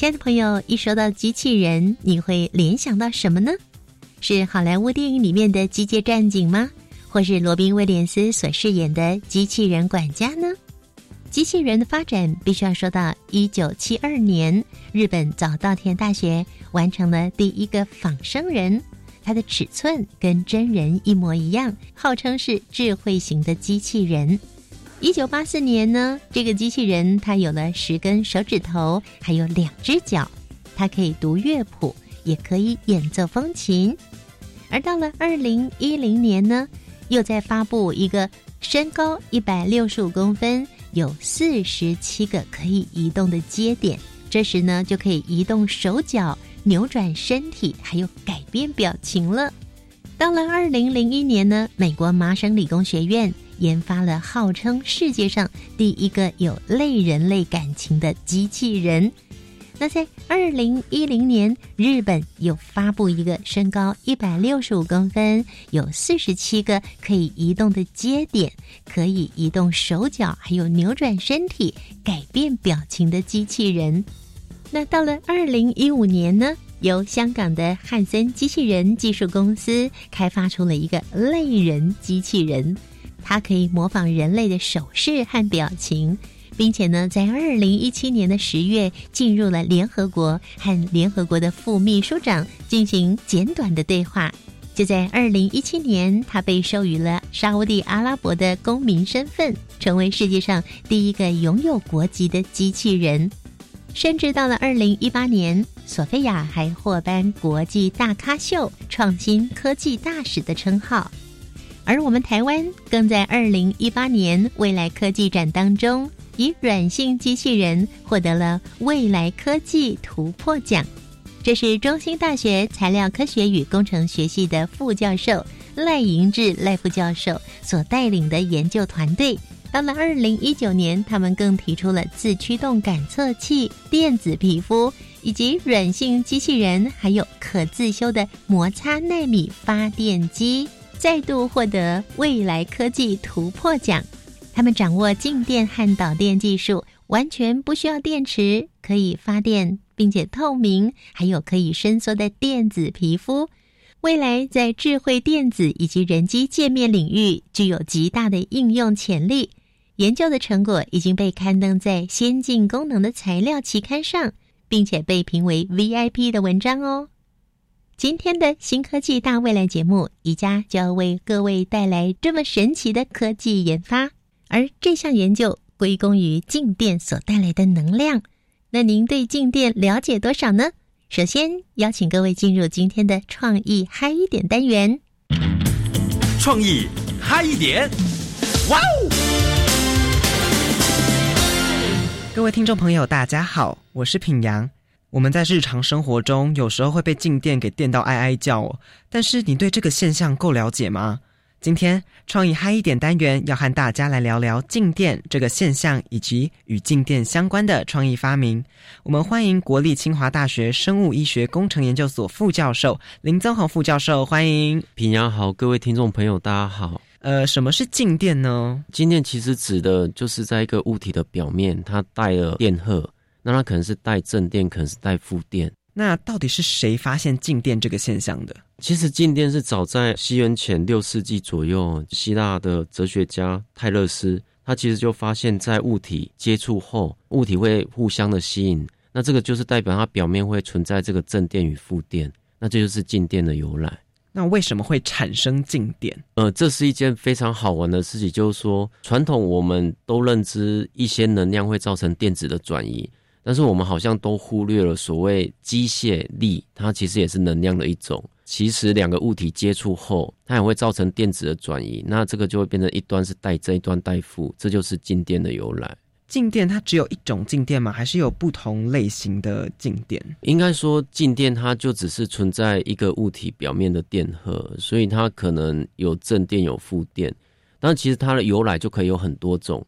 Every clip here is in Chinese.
亲爱的朋友，一说到机器人，你会联想到什么呢？是好莱坞电影里面的机械战警吗？或是罗宾威廉斯所饰演的机器人管家呢？机器人的发展必须要说到一九七二年，日本早稻田大学完成了第一个仿生人，它的尺寸跟真人一模一样，号称是智慧型的机器人。一九八四年呢，这个机器人它有了十根手指头，还有两只脚，它可以读乐谱，也可以演奏风琴。而到了二零一零年呢，又在发布一个身高一百六十五公分、有四十七个可以移动的接点，这时呢就可以移动手脚、扭转身体，还有改变表情了。到了二零零一年呢，美国麻省理工学院。研发了号称世界上第一个有类人类感情的机器人。那在二零一零年，日本又发布一个身高一百六十五公分、有四十七个可以移动的接点、可以移动手脚、还有扭转身体、改变表情的机器人。那到了二零一五年呢，由香港的汉森机器人技术公司开发出了一个类人机器人。它可以模仿人类的手势和表情，并且呢，在二零一七年的十月进入了联合国，和联合国的副秘书长进行简短的对话。就在二零一七年，它被授予了沙地阿拉伯的公民身份，成为世界上第一个拥有国籍的机器人。甚至到了二零一八年，索菲亚还获颁国际大咖秀创新科技大使的称号。而我们台湾更在二零一八年未来科技展当中，以软性机器人获得了未来科技突破奖。这是中兴大学材料科学与工程学系的副教授赖银志赖副教授所带领的研究团队。到了二零一九年，他们更提出了自驱动感测器、电子皮肤以及软性机器人，还有可自修的摩擦纳米发电机。再度获得未来科技突破奖，他们掌握静电和导电技术，完全不需要电池，可以发电，并且透明，还有可以伸缩的电子皮肤。未来在智慧电子以及人机界面领域具有极大的应用潜力。研究的成果已经被刊登在《先进功能的材料》期刊上，并且被评为 VIP 的文章哦。今天的新科技大未来节目，宜家就要为各位带来这么神奇的科技研发，而这项研究归功于静电所带来的能量。那您对静电了解多少呢？首先邀请各位进入今天的创意嗨一点单元。创意嗨一点，哇哦！各位听众朋友，大家好，我是品阳。我们在日常生活中有时候会被静电给电到哀哀叫，哦，但是你对这个现象够了解吗？今天创意嗨一点单元要和大家来聊聊静电这个现象以及与静电相关的创意发明。我们欢迎国立清华大学生物医学工程研究所副教授林增宏副教授，欢迎平阳好，各位听众朋友大家好。呃，什么是静电呢？静电其实指的就是在一个物体的表面，它带了电荷。那它可能是带正电，可能是带负电。那到底是谁发现静电这个现象的？其实静电是早在西元前六世纪左右，希腊的哲学家泰勒斯，他其实就发现，在物体接触后，物体会互相的吸引。那这个就是代表它表面会存在这个正电与负电。那这就是静电的由来。那为什么会产生静电？呃，这是一件非常好玩的事情，就是说，传统我们都认知一些能量会造成电子的转移。但是我们好像都忽略了所谓机械力，它其实也是能量的一种。其实两个物体接触后，它也会造成电子的转移，那这个就会变成一端是带正，一端带负，这就是静电的由来。静电它只有一种静电吗？还是有不同类型的静电？应该说，静电它就只是存在一个物体表面的电荷，所以它可能有正电有负电。但其实它的由来就可以有很多种，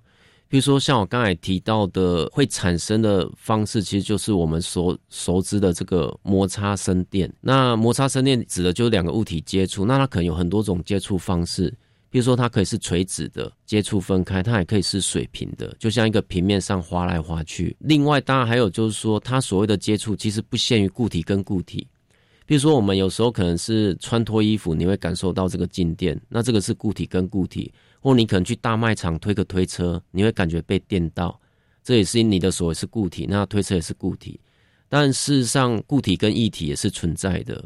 比如说像我刚才提到的，会产生的方式，其实就是我们所熟知的这个摩擦生电。那摩擦生电指的就是两个物体接触，那它可能有很多种接触方式，比如说它可以是垂直的接触分开，它也可以是水平的，就像一个平面上滑来滑去。另外，当然还有就是说，它所谓的接触其实不限于固体跟固体。比如说，我们有时候可能是穿脱衣服，你会感受到这个静电，那这个是固体跟固体；或你可能去大卖场推个推车，你会感觉被电到，这也是你的手是固体，那推车也是固体。但事实上，固体跟液体也是存在的，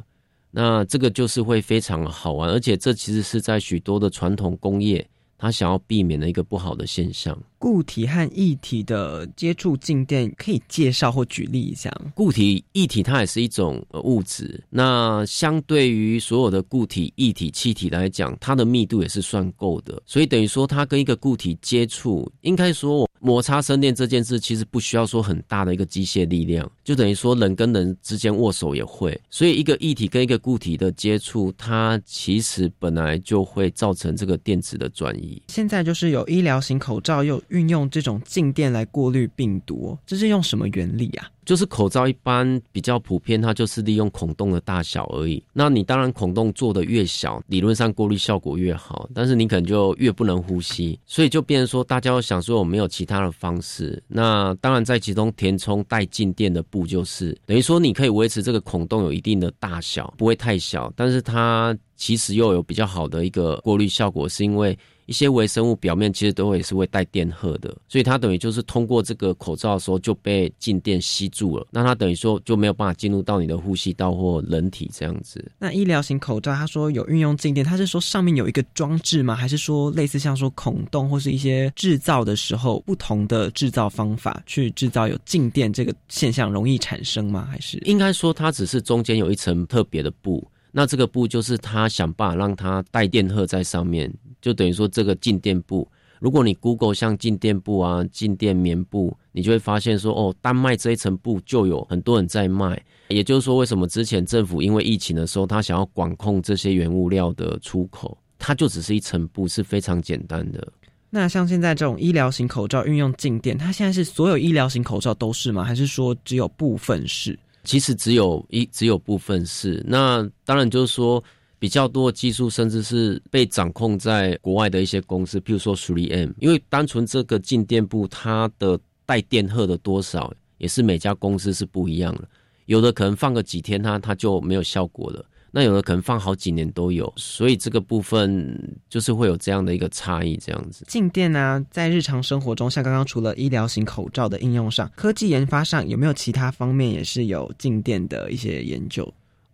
那这个就是会非常好玩，而且这其实是在许多的传统工业，它想要避免的一个不好的现象。固体和液体的接触静电，可以介绍或举例一下。固体、液体它也是一种物质，那相对于所有的固体、液体、气体来讲，它的密度也是算够的。所以等于说，它跟一个固体接触，应该说摩擦生电这件事，其实不需要说很大的一个机械力量，就等于说人跟人之间握手也会。所以一个液体跟一个固体的接触，它其实本来就会造成这个电子的转移。现在就是有医疗型口罩又。运用这种静电来过滤病毒，这是用什么原理啊？就是口罩一般比较普遍，它就是利用孔洞的大小而已。那你当然孔洞做的越小，理论上过滤效果越好，但是你可能就越不能呼吸。所以就变成说，大家要想说，我没有其他的方式。那当然在其中填充带静电的布，就是等于说你可以维持这个孔洞有一定的大小，不会太小，但是它其实又有比较好的一个过滤效果，是因为。一些微生物表面其实都会是会带电荷的，所以它等于就是通过这个口罩的时候就被静电吸住了，那它等于说就没有办法进入到你的呼吸道或人体这样子。那医疗型口罩，他说有运用静电，他是说上面有一个装置吗？还是说类似像说孔洞或是一些制造的时候不同的制造方法去制造有静电这个现象容易产生吗？还是应该说它只是中间有一层特别的布，那这个布就是他想办法让它带电荷在上面。就等于说，这个静电布，如果你 Google 像静电布啊、静电棉布，你就会发现说，哦，单卖这一层布就有很多人在卖。也就是说，为什么之前政府因为疫情的时候，他想要管控这些原物料的出口，它就只是一层布，是非常简单的。那像现在这种医疗型口罩运用静电，它现在是所有医疗型口罩都是吗？还是说只有部分是？其实只有一只有部分是。那当然就是说。比较多的技术，甚至是被掌控在国外的一些公司，譬如说 Three M，因为单纯这个静电布，它的带电荷的多少，也是每家公司是不一样的。有的可能放个几天，它它就没有效果了；那有的可能放好几年都有。所以这个部分就是会有这样的一个差异，这样子。静电呢，在日常生活中，像刚刚除了医疗型口罩的应用上，科技研发上有没有其他方面也是有静电的一些研究？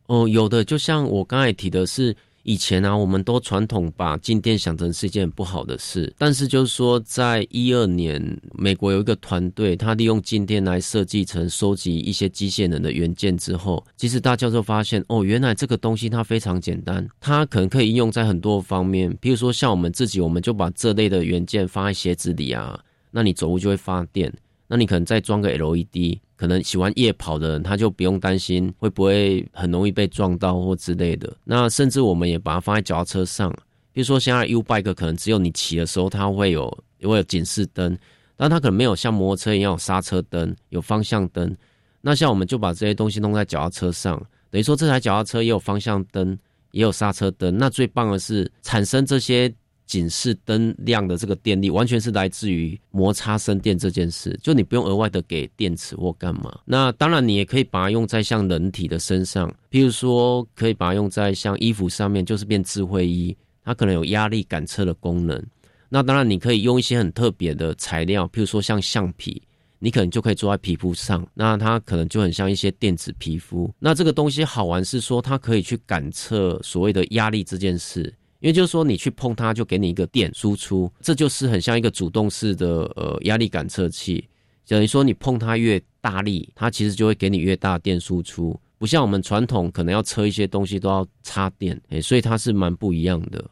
哦，有的，就像我刚才提的是，以前啊，我们都传统把静电想成是一件不好的事，但是就是说，在一二年，美国有一个团队，他利用静电来设计成收集一些机械人的元件之后，其实大家就发现，哦，原来这个东西它非常简单，它可能可以应用在很多方面，比如说像我们自己，我们就把这类的元件放在鞋子里啊，那你走路就会发电。那你可能再装个 LED，可能喜欢夜跑的人他就不用担心会不会很容易被撞到或之类的。那甚至我们也把它放在脚踏车上，比如说现在 U bike 可能只有你骑的时候它会有会有警示灯，但它可能没有像摩托车一样有刹车灯、有方向灯。那像我们就把这些东西弄在脚踏车上，等于说这台脚踏车也有方向灯，也有刹车灯。那最棒的是产生这些。警示灯亮的这个电力，完全是来自于摩擦生电这件事。就你不用额外的给电池或干嘛。那当然，你也可以把它用在像人体的身上，譬如说，可以把它用在像衣服上面，就是变智慧衣，它可能有压力感测的功能。那当然，你可以用一些很特别的材料，譬如说像橡皮，你可能就可以做在皮肤上，那它可能就很像一些电子皮肤。那这个东西好玩是说，它可以去感测所谓的压力这件事。因为就是说，你去碰它，就给你一个电输出，这就是很像一个主动式的呃压力感测器。等于说，你碰它越大力，它其实就会给你越大电输出，不像我们传统可能要测一些东西都要插电，诶，所以它是蛮不一样的。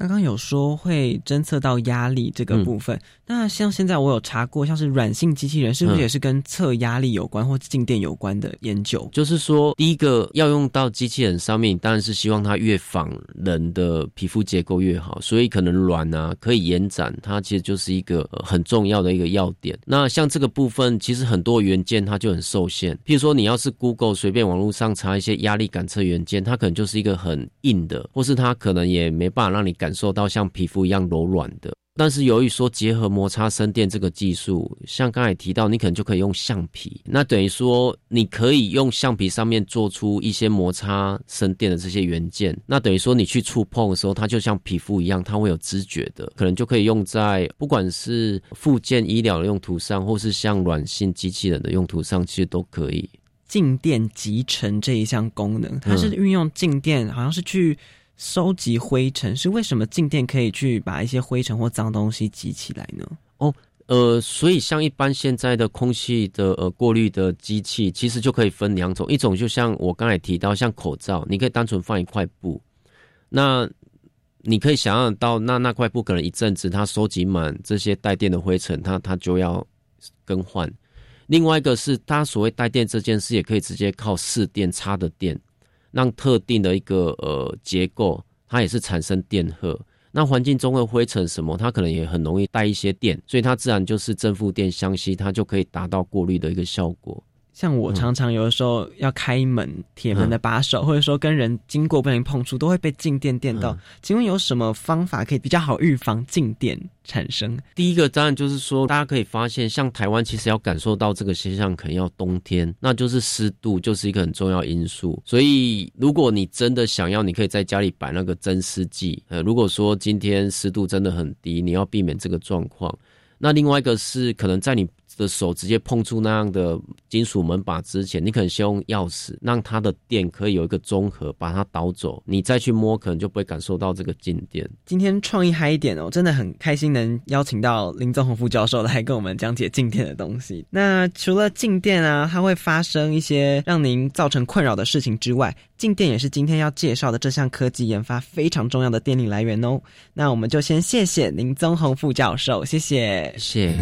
刚刚有说会侦测到压力这个部分，那像现在我有查过，像是软性机器人是不是也是跟测压力有关或静电有关的研究？就是说，第一个要用到机器人上面，当然是希望它越仿人的皮肤结构越好，所以可能软啊可以延展，它其实就是一个很重要的一个要点。那像这个部分，其实很多元件它就很受限，譬如说你要是 Google 随便网络上查一些压力感测元件，它可能就是一个很硬的，或是它可能也没办法让你感。感受到像皮肤一样柔软的，但是由于说结合摩擦生电这个技术，像刚才提到，你可能就可以用橡皮，那等于说你可以用橡皮上面做出一些摩擦生电的这些元件，那等于说你去触碰的时候，它就像皮肤一样，它会有知觉的，可能就可以用在不管是附件医疗的用途上，或是像软性机器人的用途上，其实都可以。静电集成这一项功能，它是运用静电，好像是去。收集灰尘是为什么静电可以去把一些灰尘或脏东西集起来呢？哦，呃，所以像一般现在的空气的呃过滤的机器，其实就可以分两种，一种就像我刚才提到，像口罩，你可以单纯放一块布，那你可以想象到，那那块布可能一阵子它收集满这些带电的灰尘，它它就要更换。另外一个是它所谓带电这件事，也可以直接靠试电插的电。让特定的一个呃结构，它也是产生电荷。那环境中的灰尘什么，它可能也很容易带一些电，所以它自然就是正负电相吸，它就可以达到过滤的一个效果。像我常常有的时候要开门，铁门的把手，或者说跟人经过不小心碰触，都会被静电电到。请问有什么方法可以比较好预防静电产生？第一个当然就是说，大家可以发现，像台湾其实要感受到这个现象，可能要冬天，那就是湿度就是一个很重要因素。所以如果你真的想要，你可以在家里摆那个增湿剂。呃，如果说今天湿度真的很低，你要避免这个状况。那另外一个是可能在你。的手直接碰触那样的金属门把之前，你可能先用钥匙让它的电可以有一个综合，把它导走，你再去摸，可能就不会感受到这个静电。今天创意嗨一点哦，真的很开心能邀请到林宗宏副教授来跟我们讲解静电的东西。那除了静电啊，它会发生一些让您造成困扰的事情之外，静电也是今天要介绍的这项科技研发非常重要的电力来源哦。那我们就先谢谢林宗宏副教授，谢谢，谢。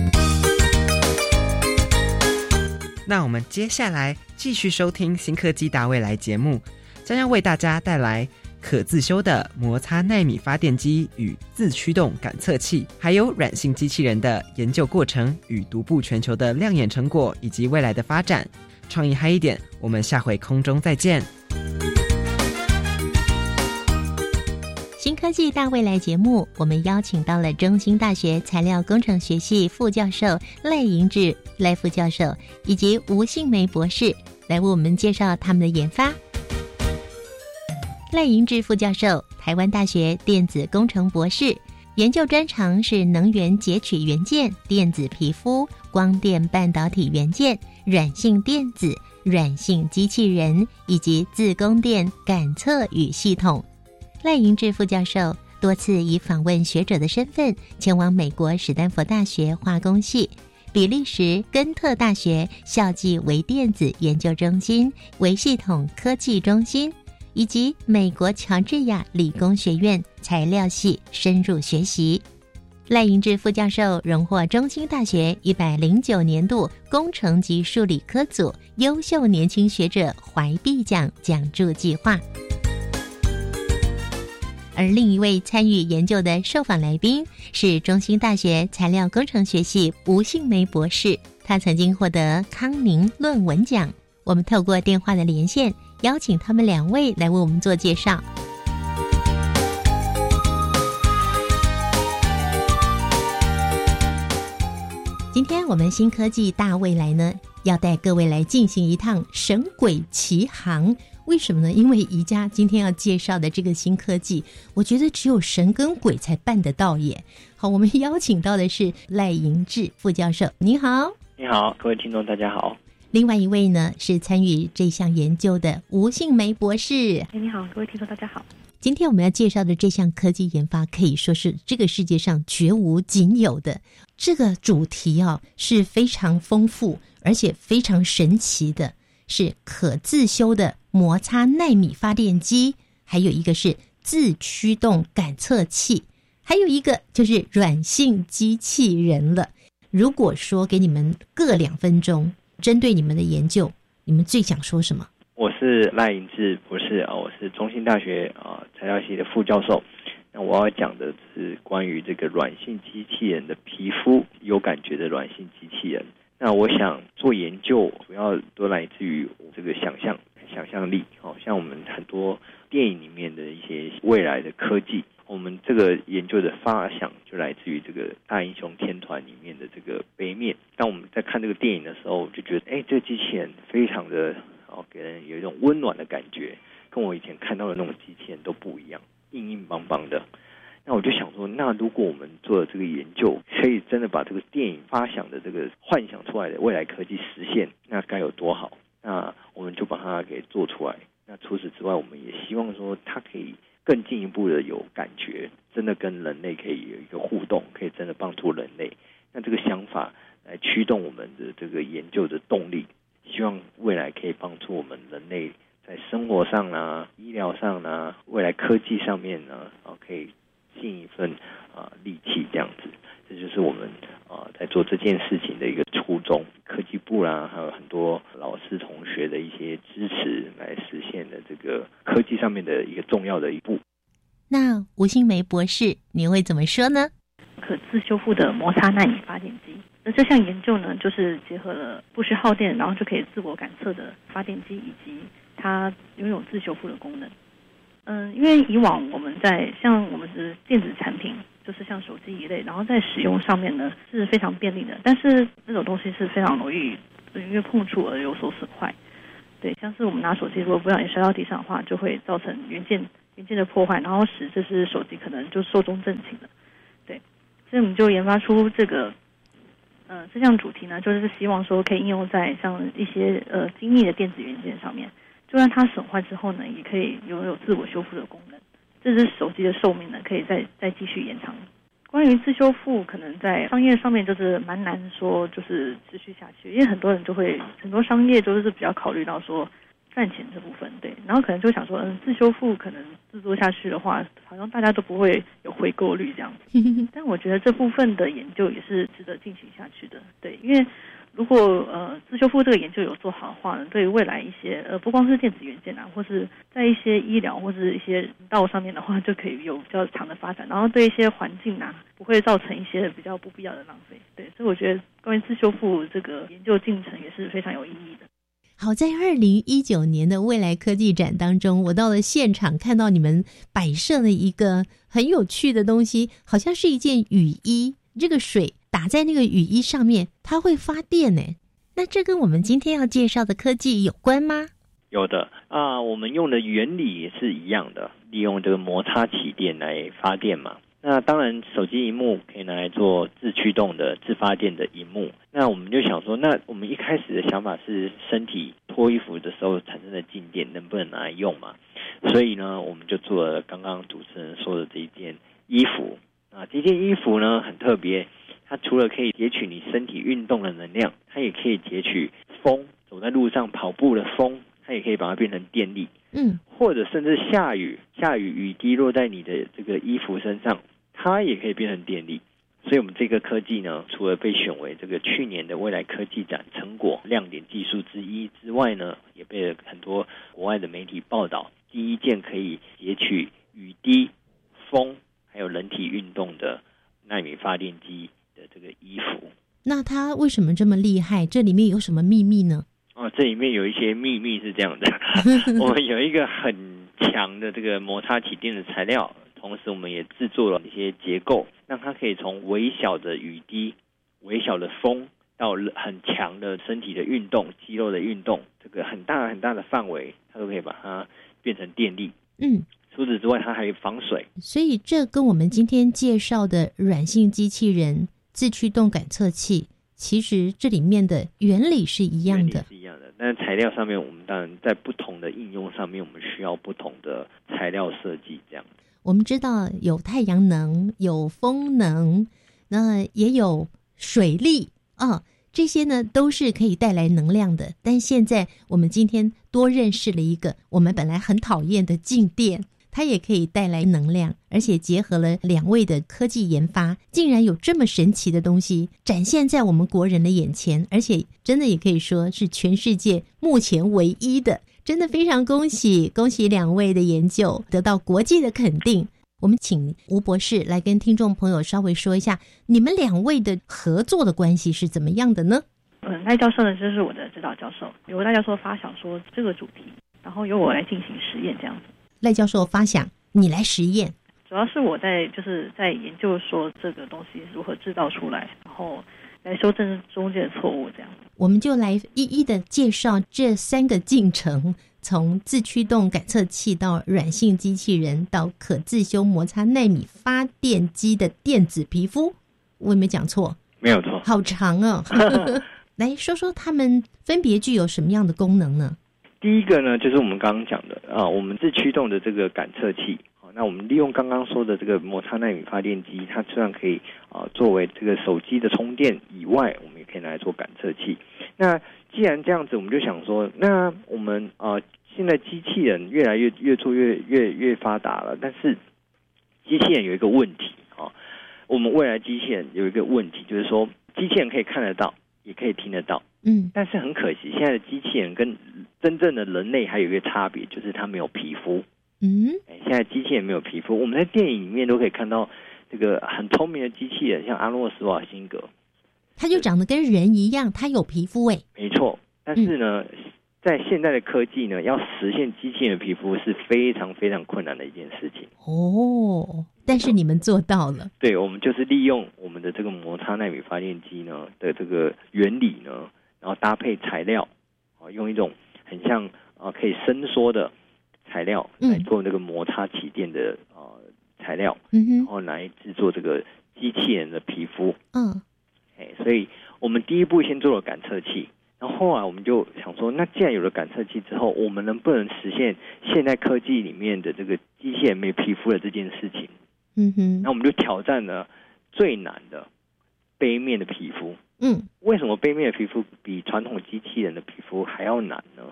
那我们接下来继续收听新科技大未来节目，将要为大家带来可自修的摩擦纳米发电机与自驱动感测器，还有软性机器人的研究过程与独步全球的亮眼成果，以及未来的发展。创意嗨一点，我们下回空中再见。新科技大未来节目，我们邀请到了中兴大学材料工程学系副教授赖银志赖副教授以及吴杏梅博士来为我们介绍他们的研发。赖银志副教授，台湾大学电子工程博士，研究专长是能源截取元件、电子皮肤、光电半导体元件、软性电子、软性机器人以及自供电感测与系统。赖银志副教授多次以访问学者的身份前往美国史丹佛大学化工系、比利时根特大学校际微电子研究中心、微系统科技中心，以及美国乔治亚理工学院材料系深入学习。赖银志副教授荣获中兴大学一百零九年度工程及数理科组优秀年轻学者怀璧奖讲助计划。而另一位参与研究的受访来宾是中兴大学材料工程学系吴杏梅博士，他曾经获得康宁论文奖。我们透过电话的连线，邀请他们两位来为我们做介绍。今天我们新科技大未来呢，要带各位来进行一趟神鬼奇航。为什么呢？因为宜家今天要介绍的这个新科技，我觉得只有神跟鬼才办得到耶。好，我们邀请到的是赖银志副教授，你好，你好，各位听众大家好。另外一位呢是参与这项研究的吴杏梅博士，哎，你好，各位听众大家好。今天我们要介绍的这项科技研发，可以说是这个世界上绝无仅有的。这个主题啊是非常丰富，而且非常神奇的，是可自修的。摩擦纳米发电机，还有一个是自驱动感测器，还有一个就是软性机器人了。如果说给你们各两分钟，针对你们的研究，你们最想说什么？我是赖银志博士啊，我是中兴大学啊材料系的副教授。那我要讲的是关于这个软性机器人的皮肤有感觉的软性机器人。那我想做研究，主要都来自于这个想象、想象力。哦，像我们很多电影里面的一些未来的科技，我们这个研究的发想就来自于这个《大英雄天团》里面的这个杯面。当我们在看这个电影的时候，就觉得，哎，这个机器人非常的。哦，给人有一种温暖的感觉，跟我以前看到的那种机器人都不一样，硬硬邦邦的。那我就想说，那如果我们做了这个研究，可以真的把这个电影发想的这个幻想出来的未来科技实现，那该有多好？那我们就把它给做出来。那除此之外，我们也希望说，它可以更进一步的有感觉，真的跟人类可以有一个互动，可以真的帮助人类。那这个想法来驱动我们的这个研究的动力。希望未来可以帮助我们人类在生活上呢、医疗上呢、未来科技上面呢，啊，可以尽一份啊力气，这样子，这就是我们啊在做这件事情的一个初衷。科技部啦，还有很多老师同学的一些支持，来实现的这个科技上面的一个重要的一步。那吴新梅博士，你会怎么说呢？可自修复的摩擦纳米发电机。那这项研究呢，就是结合了不需耗电，然后就可以自我感测的发电机，以及它拥有自修复的功能。嗯，因为以往我们在像我们的电子产品，就是像手机一类，然后在使用上面呢是非常便利的，但是那种东西是非常容易因为碰触而有所损坏。对，像是我们拿手机如果不小心摔到地上的话，就会造成元件元件的破坏，然后使这只手机可能就寿终正寝了。对，所以我们就研发出这个。呃，这项主题呢，就是希望说可以应用在像一些呃精密的电子元件上面，就算它损坏之后呢，也可以拥有自我修复的功。这只手机的寿命呢，可以再再继续延长。关于自修复，可能在商业上面就是蛮难说，就是持续下去，因为很多人就会很多商业都是比较考虑到说。赚钱这部分对，然后可能就想说，嗯，自修复可能制作下去的话，好像大家都不会有回购率这样子。但我觉得这部分的研究也是值得进行下去的，对，因为如果呃自修复这个研究有做好的话呢，对于未来一些呃不光是电子元件啊，或是在一些医疗或是一些道上面的话，就可以有比较长的发展，然后对一些环境啊不会造成一些比较不必要的浪费。对，所以我觉得关于自修复这个研究进程也是非常有意义的。好在二零一九年的未来科技展当中，我到了现场，看到你们摆设了一个很有趣的东西，好像是一件雨衣。这个水打在那个雨衣上面，它会发电呢。那这跟我们今天要介绍的科技有关吗？有的啊，我们用的原理也是一样的，利用这个摩擦起电来发电嘛。那当然，手机荧幕可以拿来做自驱动的自发电的荧幕。那我们就想说，那我们一开始的想法是，身体脱衣服的时候产生的静电能不能拿来用嘛？所以呢，我们就做了刚刚主持人说的这一件衣服。啊，这件衣服呢很特别，它除了可以截取你身体运动的能量，它也可以截取风，走在路上跑步的风，它也可以把它变成电力。嗯，或者甚至下雨，下雨雨滴落在你的这个衣服身上，它也可以变成电力。所以，我们这个科技呢，除了被选为这个去年的未来科技展成果亮点技术之一之外呢，也被很多国外的媒体报道，第一件可以截取雨滴、风还有人体运动的纳米发电机。那它为什么这么厉害？这里面有什么秘密呢？哦，这里面有一些秘密是这样的，我们有一个很强的这个摩擦起电的材料，同时我们也制作了一些结构，让它可以从微小的雨滴、微小的风到很强的身体的运动、肌肉的运动，这个很大很大的范围，它都可以把它变成电力。嗯，除此之外，它还有防水。所以这跟我们今天介绍的软性机器人自驱动感测器。其实这里面的原理是一样的，是一样的。但是材料上面，我们当然在不同的应用上面，我们需要不同的材料设计。这样，我们知道有太阳能、有风能，那也有水力啊，这些呢都是可以带来能量的。但现在我们今天多认识了一个我们本来很讨厌的静电。它也可以带来能量，而且结合了两位的科技研发，竟然有这么神奇的东西展现在我们国人的眼前，而且真的也可以说是全世界目前唯一的，真的非常恭喜恭喜两位的研究得到国际的肯定。我们请吴博士来跟听众朋友稍微说一下，你们两位的合作的关系是怎么样的呢？嗯，赖教授呢，就是我的指导教授，由赖教授发想说这个主题，然后由我来进行实验，这样子。赖教授发想，你来实验。主要是我在就是在研究说这个东西如何制造出来，然后来修正中间的错误，这样。我们就来一一的介绍这三个进程。从自驱动感测器到软性机器人，到可自修摩擦纳米发电机的电子皮肤，我有没有讲错？没有错，好长哦。来说说它们分别具有什么样的功能呢？第一个呢，就是我们刚刚讲的啊，我们自驱动的这个感测器。啊，那我们利用刚刚说的这个摩擦纳米发电机，它虽然可以啊作为这个手机的充电以外，我们也可以拿来做感测器。那既然这样子，我们就想说，那我们啊。现在机器人越来越越做越越越发达了，但是机器人有一个问题啊，我们未来机器人有一个问题，就是说机器人可以看得到，也可以听得到，嗯，但是很可惜，现在的机器人跟真正的人类还有一个差别，就是它没有皮肤，嗯，现在机器人没有皮肤，我们在电影里面都可以看到这个很聪明的机器人，像阿诺斯瓦辛格，他就长得跟人一样，他有皮肤哎，没错，但是呢。在现在的科技呢，要实现机器人的皮肤是非常非常困难的一件事情。哦。但是你们做到了，对，我们就是利用我们的这个摩擦纳米发电机呢的这个原理呢，然后搭配材料啊，用一种很像啊可以伸缩的材料来做那个摩擦起电的啊材料，嗯哼，然后来制作这个机器人的皮肤，嗯，哎，所以我们第一步先做了感测器。然后后来我们就想说，那既然有了感测器之后，我们能不能实现现代科技里面的这个机械没皮肤的这件事情？嗯哼。那我们就挑战了最难的杯面的皮肤。嗯。为什么背面的皮肤比传统机器人的皮肤还要难呢？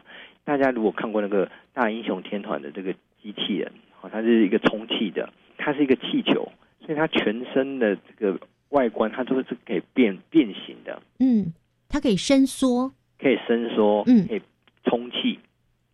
大家如果看过那个大英雄天团的这个机器人，好，它是一个充气的，它是一个气球，所以它全身的这个外观它都是可以变变形的。嗯。它可以伸缩，可以伸缩，嗯，可以充气，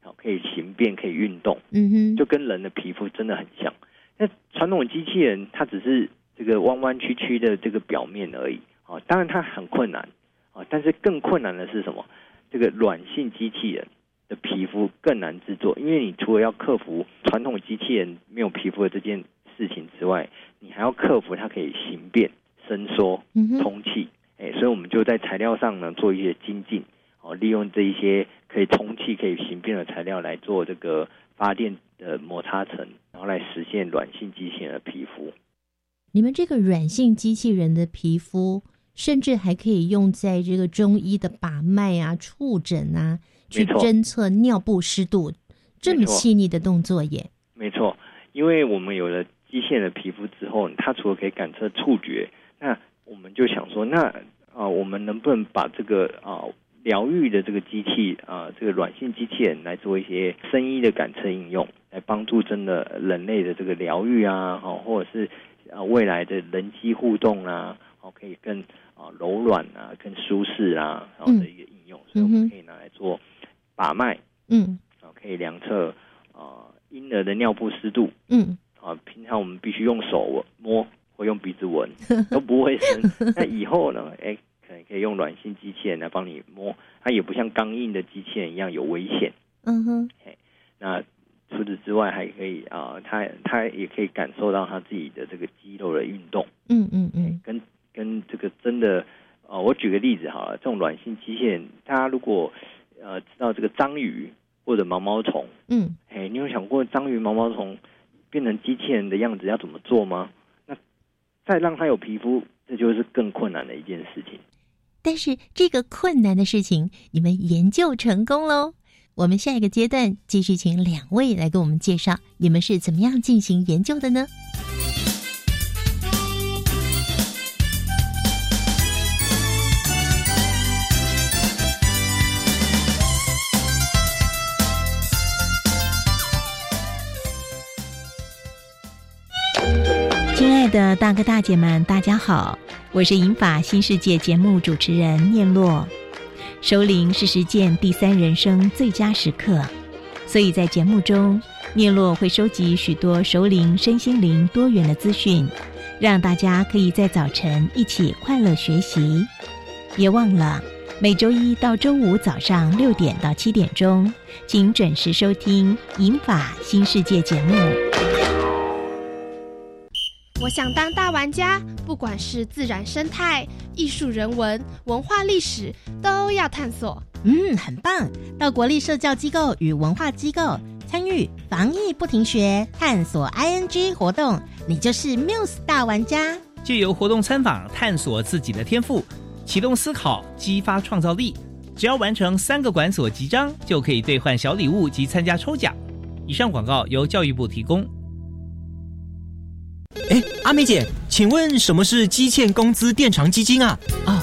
好，可以形变，可以运动，嗯哼，就跟人的皮肤真的很像。那传统机器人它只是这个弯弯曲曲的这个表面而已，啊，当然它很困难，啊，但是更困难的是什么？这个软性机器人的皮肤更难制作，因为你除了要克服传统机器人没有皮肤的这件事情之外，你还要克服它可以形变、伸缩、通气。哎，所以我们就在材料上呢做一些精进，哦，利用这一些可以通气、可以形变的材料来做这个发电的摩擦层，然后来实现软性机器人的皮肤。你们这个软性机器人的皮肤，甚至还可以用在这个中医的把脉啊、触诊啊，去侦测尿布湿度，这么细腻的动作耶。没错，因为我们有了机械的皮肤之后，它除了可以感测触觉，那我们就想说，那啊，我们能不能把这个啊疗愈的这个机器啊，这个软性机器人来做一些声音的感测应用，来帮助真的人类的这个疗愈啊，哦，或者是啊未来的人机互动啊，哦，可以更啊柔软啊，更舒适啊，然后的一个应用，所以我们可以拿来做把脉，嗯，啊，可以量测啊婴儿的尿布湿度，嗯，啊，平常我们必须用手摸。或用鼻子闻 都不会生，那以后呢？哎，可能可以用软性机器人来帮你摸，它也不像刚硬的机器人一样有危险。嗯哼，哎，那除此之外还可以啊，它它也可以感受到它自己的这个肌肉的运动。嗯嗯嗯，跟跟这个真的呃，我举个例子好了，这种软性机器人，大家如果呃知道这个章鱼或者毛毛虫，嗯，哎，你有想过章鱼毛毛虫变成机器人的样子要怎么做吗？那再让它有皮肤，这就是更困难的一件事情。但是这个困难的事情，你们研究成功喽！我们下一个阶段继续请两位来给我们介绍，你们是怎么样进行研究的呢？的大哥大姐们，大家好，我是银法新世界节目主持人念洛。熟龄是实践第三人生最佳时刻，所以在节目中，念洛会收集许多熟龄身心灵多元的资讯，让大家可以在早晨一起快乐学习。别忘了每周一到周五早上六点到七点钟，请准时收听银法新世界节目。我想当大玩家，不管是自然生态、艺术人文、文化历史，都要探索。嗯，很棒！到国立社教机构与文化机构参与防疫不停学探索 ING 活动，你就是 Muse 大玩家。借由活动参访，探索自己的天赋，启动思考，激发创造力。只要完成三个馆所集章，就可以兑换小礼物及参加抽奖。以上广告由教育部提供。哎，阿美姐，请问什么是基欠工资垫偿基金啊？啊，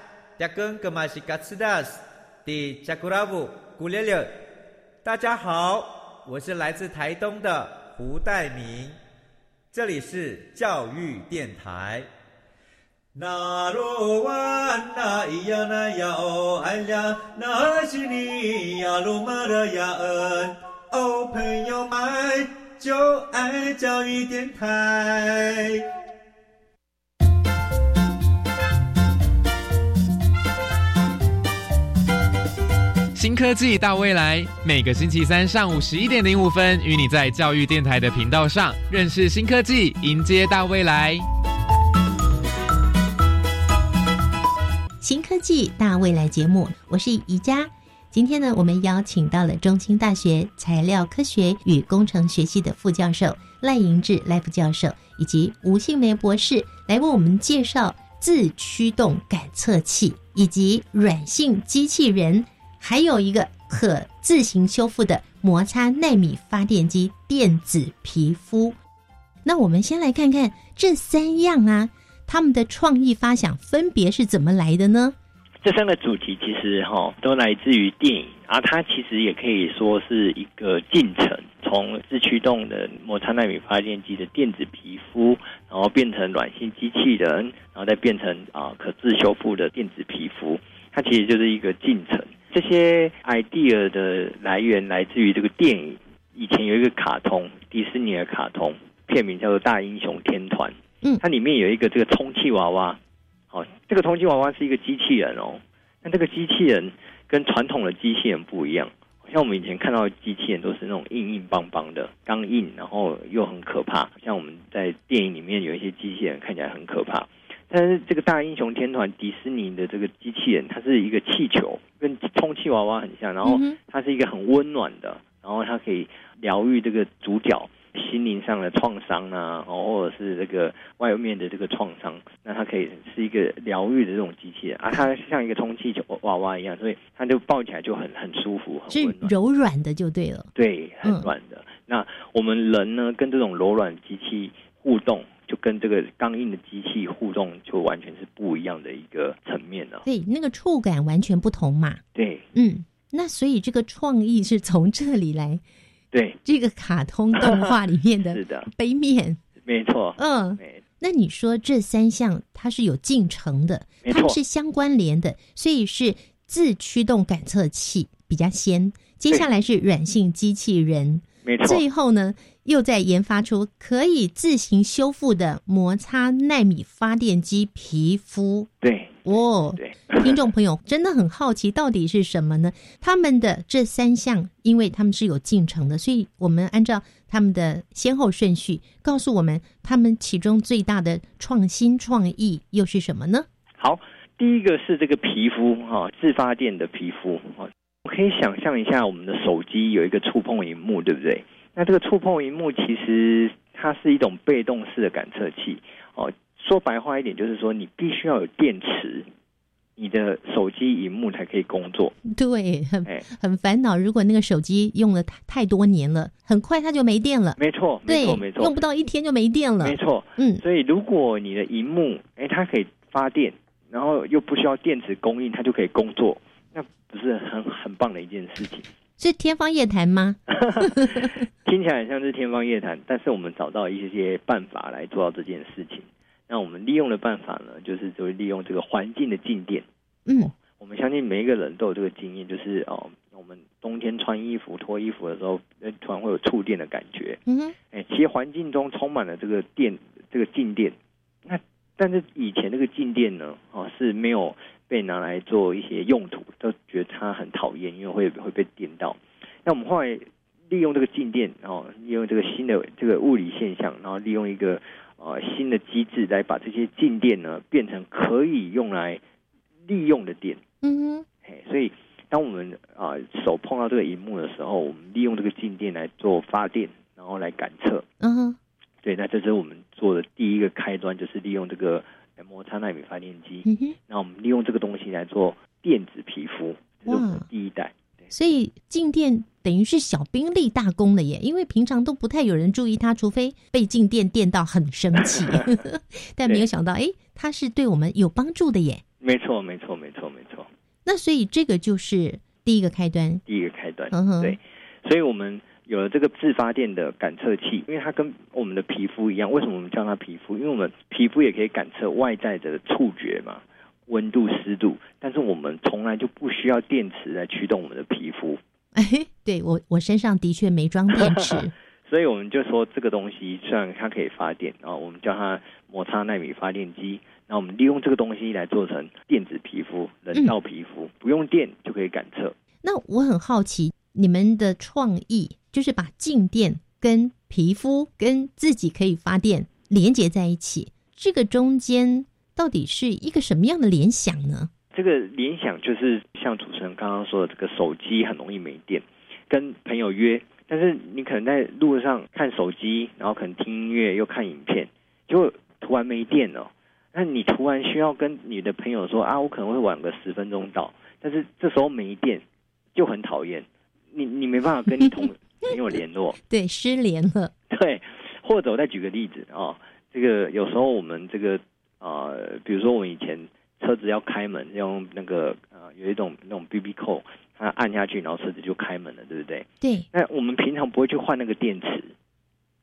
扎根格玛西嘎斯达斯，的加古拉布古列列。大家好，我是来自台东的胡代明，这里是教育电台。那罗哇那咿呀那呀哦哎呀，那是你呀鲁玛的呀恩哦，朋友们就爱教育电台。新科技大未来，每个星期三上午十一点零五分，与你在教育电台的频道上认识新科技，迎接大未来。新科技大未来节目，我是宜佳。今天呢，我们邀请到了中清大学材料科学与工程学系的副教授赖银志赖副教授，以及吴杏梅博士，来为我们介绍自驱动感测器以及软性机器人。还有一个可自行修复的摩擦纳米发电机电子皮肤。那我们先来看看这三样啊，他们的创意发想分别是怎么来的呢？这三个主题其实哈都来自于电影啊，它其实也可以说是一个进程，从自驱动的摩擦纳米发电机的电子皮肤，然后变成软性机器人，然后再变成啊可自修复的电子皮肤，它其实就是一个进程。这些 idea 的来源来自于这个电影。以前有一个卡通，迪士尼的卡通，片名叫做《大英雄天团》。嗯，它里面有一个这个充气娃娃。好，这个充气娃娃是一个机器人哦。那这个机器人跟传统的机器人不一样，像我们以前看到的机器人都是那种硬硬邦邦的、刚硬，然后又很可怕。像我们在电影里面有一些机器人看起来很可怕。但是这个大英雄天团迪士尼的这个机器人，它是一个气球，跟充气娃娃很像，然后它是一个很温暖的，然后它可以疗愈这个主角心灵上的创伤啊，或者是这个外面的这个创伤，那它可以是一个疗愈的这种机器人啊，它像一个充气球娃娃一样，所以它就抱起来就很很舒服，很温暖，柔软的就对了，对，很软的。那我们人呢，跟这种柔软机器互动。就跟这个刚硬的机器互动，就完全是不一样的一个层面了。对，那个触感完全不同嘛。对，嗯，那所以这个创意是从这里来。对，这个卡通动画里面的 是的杯面，没错。嗯，那你说这三项它是有进程的，它们是相关联的，所以是自驱动感测器比较先，接下来是软性机器人，没错，最后呢？又在研发出可以自行修复的摩擦纳米发电机皮肤。对，哦，对，听众朋友真的很好奇，到底是什么呢？他们的这三项，因为他们是有进程的，所以我们按照他们的先后顺序，告诉我们他们其中最大的创新创意又是什么呢？好，第一个是这个皮肤哈，自发电的皮肤啊，我可以想象一下，我们的手机有一个触碰荧幕，对不对？那这个触碰荧幕其实它是一种被动式的感测器哦，说白话一点，就是说你必须要有电池，你的手机荧幕才可以工作。对，很哎很烦恼。如果那个手机用了太太多年了，很快它就没电了。没错，没对错，没，错，用不到一天就没电了。没错。嗯，所以如果你的荧幕，哎，它可以发电，然后又不需要电池供应，它就可以工作，那不是很很棒的一件事情？是天方夜谭吗？听起来很像是天方夜谭，但是我们找到一些办法来做到这件事情。那我们利用的办法呢，就是就利用这个环境的静电。嗯，我们相信每一个人都有这个经验，就是哦，我们冬天穿衣服、脱衣服的时候，呃突然会有触电的感觉。嗯哼，哎，其实环境中充满了这个电，这个静电。那但是以前那个静电呢，哦是没有被拿来做一些用途，都觉得它很讨厌，因为会会被电到。那我们后来利用这个静电，然后利用这个新的这个物理现象，然后利用一个呃新的机制来把这些静电呢变成可以用来利用的电。嗯哼，嘿，所以当我们啊、手碰到这个荧幕的时候，我们利用这个静电来做发电，然后来感测。嗯哼，对，那这是我们做的第一个开端，就是利用这个呃摩擦纳米发电机。嗯哼，那我们利用这个东西来做电子皮肤，这是我们第一代。所以静电等于是小兵立大功了耶，因为平常都不太有人注意它，除非被静电电到很生气。但没有想到，哎，它是对我们有帮助的耶。没错，没错，没错，没错。那所以这个就是第一个开端。第一个开端，对，所以我们有了这个自发电的感测器，因为它跟我们的皮肤一样。为什么我们叫它皮肤？因为我们皮肤也可以感测外在的触觉嘛，温度、湿度，但是我们从来就不需要电池来驱动我们的皮肤，哎，对我我身上的确没装电池。所以我们就说这个东西虽然它可以发电，然后我们叫它摩擦纳米发电机，那我们利用这个东西来做成电子皮肤、人造皮肤，不用电就可以感测。那我很好奇，你们的创意就是把静电跟皮肤跟自己可以发电连接在一起，这个中间到底是一个什么样的联想呢？这个联想就是像主持人刚刚说的，这个手机很容易没电，跟朋友约，但是你可能在路上看手机，然后可能听音乐又看影片，结果突然没电了。那你突然需要跟你的朋友说啊，我可能会晚个十分钟到，但是这时候没电就很讨厌，你你没办法跟你同朋友联络，对，失联了。对，或者我再举个例子哦，这个有时候我们这个呃，比如说我们以前车子要开门，用那个呃有一种那种 BB 扣，它按下去，然后车子就开门了，对不对？对，那我们平常不会去换那个电池。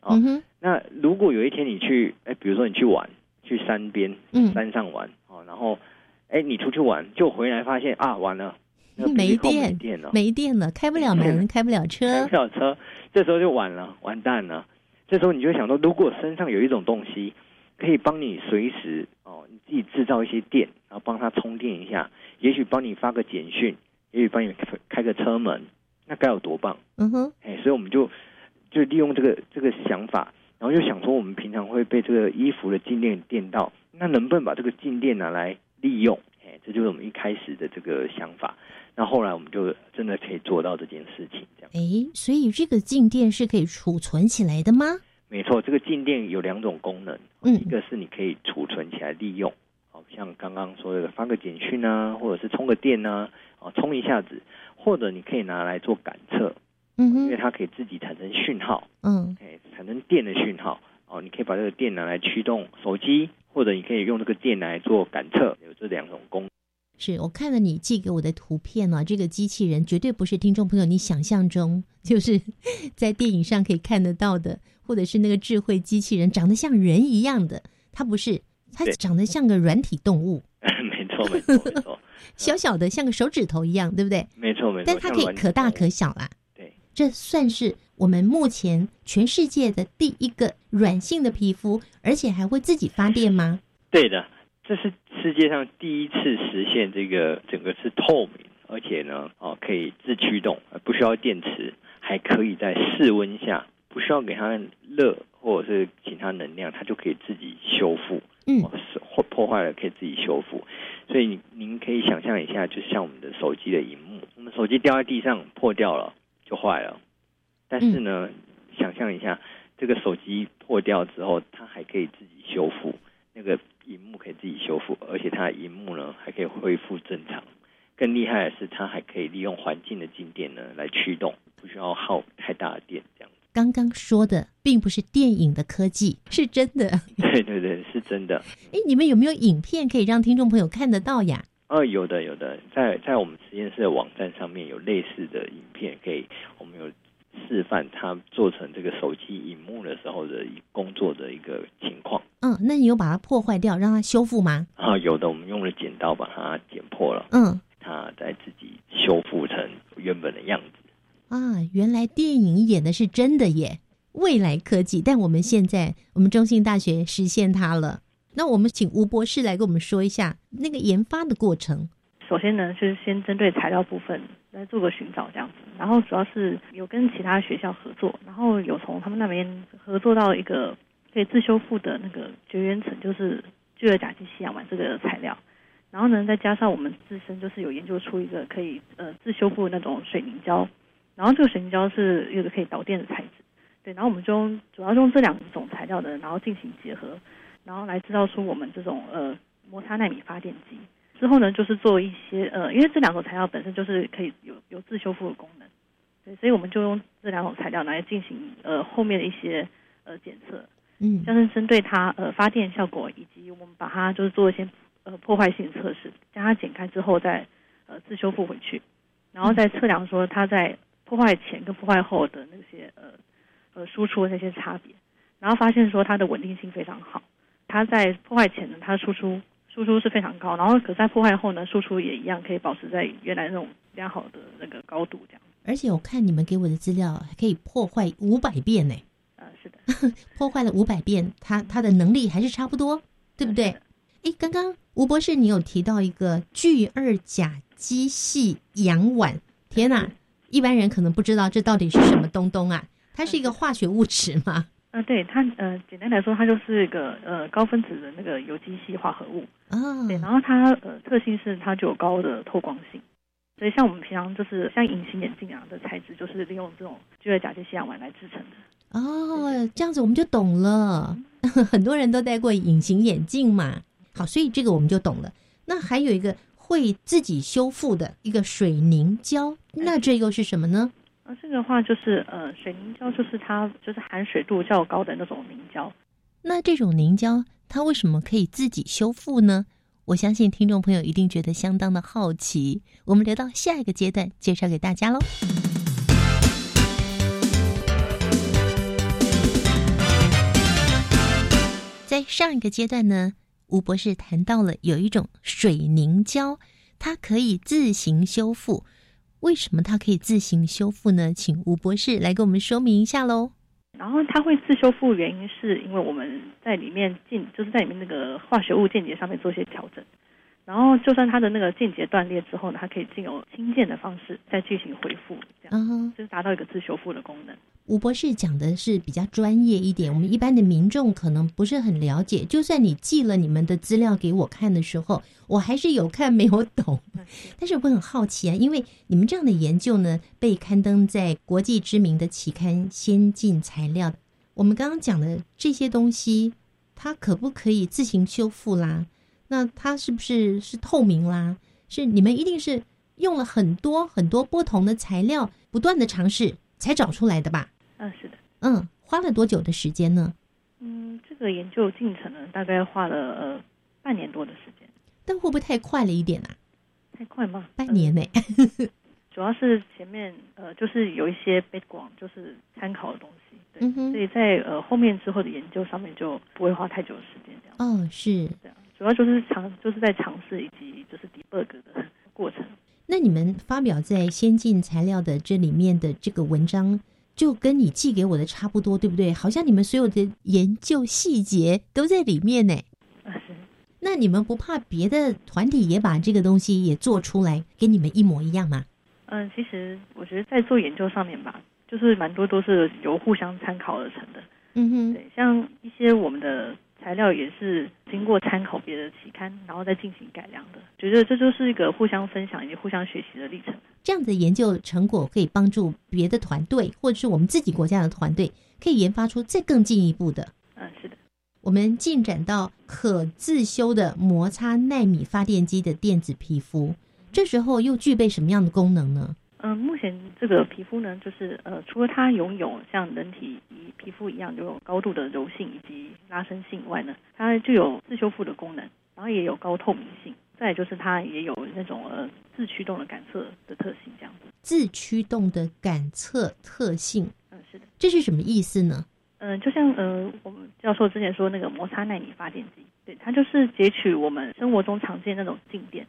哦嗯哼，那如果有一天你去，哎，比如说你去玩，去山边，嗯山上玩，哦，然后，哎，你出去玩就回来发现啊，完了，没电，电了，没电了，开不了门，开不了车开不。了车，这时候就完了，完蛋了。这时候你就想说，如果身上有一种东西可以帮你随时哦，你自己制造一些电，然后帮它充电一下，也许帮你发个简讯，也许帮你开开个车门，那该有多棒！嗯哼，哎，所以我们就就利用这个这个想法，然后就想说，我们平常会被这个衣服的静电电到，那能不能把这个静电拿来利用？哎，这就是我们一开始的这个想法。那后来我们就真的可以做到这件事情，这样。哎，所以这个静电是可以储存起来的吗？没错，这个静电有两种功能，嗯一个是你可以储存起来利用，好像刚刚说的发个简讯啊，或者是充个电啊，哦，充一下子，或者你可以拿来做感测，嗯因为，它可以自己产生讯号，嗯，哎，产生电的讯号，哦，你可以把这个电拿来驱动手机，或者你可以用这个电来做感测，有这两种功能。是我看了你寄给我的图片呢、这个机器人绝对不是听众朋友你想象中就是 在电影上可以看得到的，或者是那个智慧机器人长得像人一样的，它不是，它长得像个软体动物，没错，没错，没错，小小的像个手指头一样，对不对？没错，没错。但它可以可大可小啦。对，这算是我们目前全世界的第一个软性的皮肤，而且还会自己发电吗？对的，这是世界上第一次实现这个整个是透明，而且呢，哦，可以自驱动，呃不需要电池，还可以在室温下，不需要给它热或者是其他能量，它就可以自己修复。嗯哦，是或破坏了可以自己修复。所以您您可以想象一下，就像我们的手机的荧幕，我们手机掉在地上破掉了就坏了，但是呢，想象一下，这个手机破掉之后，它还可以自己修复。那个荧幕可以自己修复，而且它的荧幕呢还可以恢复正常。更厉害的是，它还可以利用环境的静电呢来驱动，不需要耗太大的电。这样，刚刚说的并不是电影的科技，是真的。对对对，是真的。哎，你们有没有影片可以让听众朋友看得到呀？哦，有的有的，在在我们实验室的网站上面有类似的影片，可以我们有示范他做成这个手机荧幕的时候的工作的一个情况。嗯，那你有把它破坏掉，让它修复吗？啊，有的，我们用了剪刀把它剪破了。嗯。它再自己修复成原本的样子啊！原来电影演的是真的耶，未来科技。但我们现在，我们中信大学实现它了。那我们请吴博士来跟我们说一下那个研发的过程。首先呢，就是先针对材料部分来做个寻找，这样子。然后主要是有跟其他学校合作，然后有从他们那边合作到一个可以自修复的那个绝缘层，就是聚二甲基烯氧烷这个材料。然后呢，再加上我们自身就是有研究出一个可以呃自修复那种水凝胶，然后这个水凝胶是一个可以导电的材质，对，然后我们就主要用这两种材料的，然后进行结合，然后来制造出我们这种呃摩擦纳米发电机。之后呢，就是做一些呃，因为这两种材料本身就是可以有有自修复的功能，对，所以我们就用这两种材料来进行呃后面的一些呃检测，嗯，像是针对它呃发电效果，以及我们把它就是做一些。呃，破坏性测试，将它剪开之后再呃自修复回去，然后再测量说它在破坏前跟破坏后的那些呃呃输出的那些差别，然后发现说它的稳定性非常好，它在破坏前呢，它的输出输出是非常高，然后可在破坏后呢，输出也一样可以保持在原来那种良好的那个高度这样。而且我看你们给我的资料还可以破坏五百遍呢。呃，是的，破坏了五百遍，它它的能力还是差不多，对不对？哎，刚刚吴博士，你有提到一个聚二甲基系氧烷，天哪，一般人可能不知道这到底是什么东东啊？它是一个化学物质吗？呃，对，它呃，简单来说，它就是一个呃高分子的那个有机系化合物哦。对，然后它呃特性是它具有高的透光性，所以像我们平常就是像隐形眼镜啊的材质，就是利用这种聚二甲基烯氧烷来制成的。哦，这样子我们就懂了，很多人都戴过隐形眼镜嘛。好，所以这个我们就懂了。那还有一个会自己修复的一个水凝胶，那这又是什么呢？啊，这个话就是呃，水凝胶就是它就是含水度较高的那种凝胶。那这种凝胶它为什么可以自己修复呢？我相信听众朋友一定觉得相当的好奇。我们留到下一个阶段介绍给大家喽。在上一个阶段呢。吴博士谈到了有一种水凝胶，它可以自行修复。为什么它可以自行修复呢？请吴博士来给我们说明一下喽。然后它会自修复，原因是因为我们在里面进，就是在里面那个化学物间接上面做一些调整。然后就算它的那个间接断裂之后呢，它可以经由轻键的方式再进行恢复，这样就是达到一个自修复的功能。吴博士讲的是比较专业一点，我们一般的民众可能不是很了解。就算你寄了你们的资料给我看的时候，我还是有看没有懂。但是我很好奇啊，因为你们这样的研究呢，被刊登在国际知名的期刊《先进材料》。我们刚刚讲的这些东西，它可不可以自行修复啦？那它是不是是透明啦？是你们一定是用了很多很多不同的材料，不断的尝试才找出来的吧？嗯，是的。嗯，花了多久的时间呢？嗯，这个研究进程呢，大概花了呃半年多的时间。但会不会太快了一点啊？太快吗？半年呢？主要是前面呃，就是有一些 background，就是参考的东西，对，所以在呃后面之后的研究上面就不会花太久的时间这样。哦，是这样，主要就是尝，就是在尝试以及就是 debug 的过程。那你们发表在先进材料的这里面的这个文章。就跟你寄给我的差不多，对不对？好像你们所有的研究细节都在里面呢。那你们不怕别的团体也把这个东西也做出来，跟你们一模一样吗？嗯，其实我觉得在做研究上面吧，就是蛮多都是由互相参考而成的。嗯哼，对，像一些我们的。材料也是经过参考别的期刊，然后再进行改良的。觉得这就是一个互相分享以及互相学习的历程。这样的研究成果可以帮助别的团队，或者是我们自己国家的团队，可以研发出再更进一步的。嗯，是的。我们进展到可自修的摩擦纳米发电机的电子皮肤，这时候又具备什么样的功能呢？嗯，目前这个皮肤呢，就是呃，除了它拥有像人体皮肤一样拥有高度的柔性以及拉伸性外呢，它就有自修复的功能，然后也有高透明性，再就是它也有那种呃自驱动的感测的特性，这样子。自驱动的感测特性，嗯，是的，这是什么意思呢？嗯，就像呃，我们教授之前说那个摩擦纳米发电机，对，它就是截取我们生活中常见那种静电。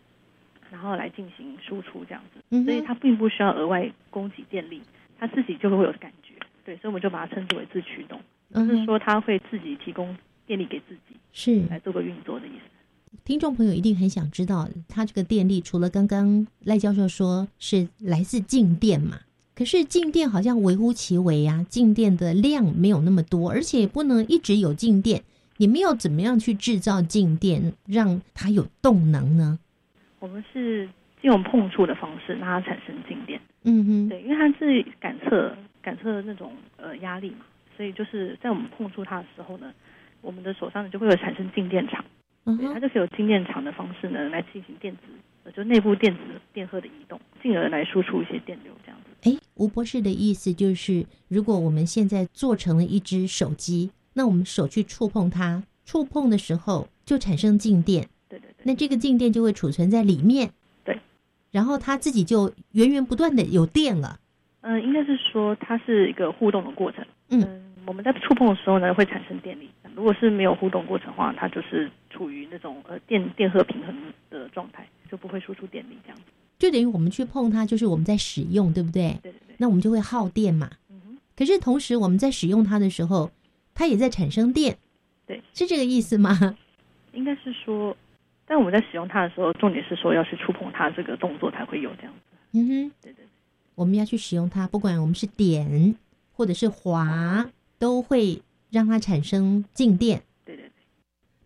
然后来进行输出这样子，所以它并不需要额外供给电力，它自己就会有感觉。对，所以我们就把它称之为自驱动，就是说它会自己提供电力给自己，是来做个运作的意思。听众朋友一定很想知道，它这个电力除了刚刚赖教授说是来自静电嘛？可是静电好像微乎其微啊，静电的量没有那么多，而且不能一直有静电。你们要怎么样去制造静电，让它有动能呢？我们是借用碰触的方式让它产生静电。嗯哼，对，因为它是感测感测那种呃压力嘛，所以就是在我们碰触它的时候呢，我们的手上呢就会有产生静电场。嗯对，它就是有静电场的方式呢来进行电子，就内部电子电荷的移动，进而来输出一些电流这样子。哎，吴博士的意思就是，如果我们现在做成了一只手机，那我们手去触碰它，触碰的时候就产生静电。那这个静电就会储存在里面，对，然后它自己就源源不断的有电了。嗯，应该是说它是一个互动的过程。嗯，我们在触碰的时候呢，会产生电力。如果是没有互动过程的话，它就是处于那种呃电电荷平衡的状态，就不会输出电力这样子。就等于我们去碰它，就是我们在使用，对不对？对对对。那我们就会耗电嘛。嗯哼。可是同时我们在使用它的时候，它也在产生电。对，是这个意思吗？应该是说。但我们在使用它的时候，重点是说要去触碰它这个动作才会有这样子。嗯哼，对对。我们要去使用它，不管我们是点或者是滑，都会让它产生静电。对对对。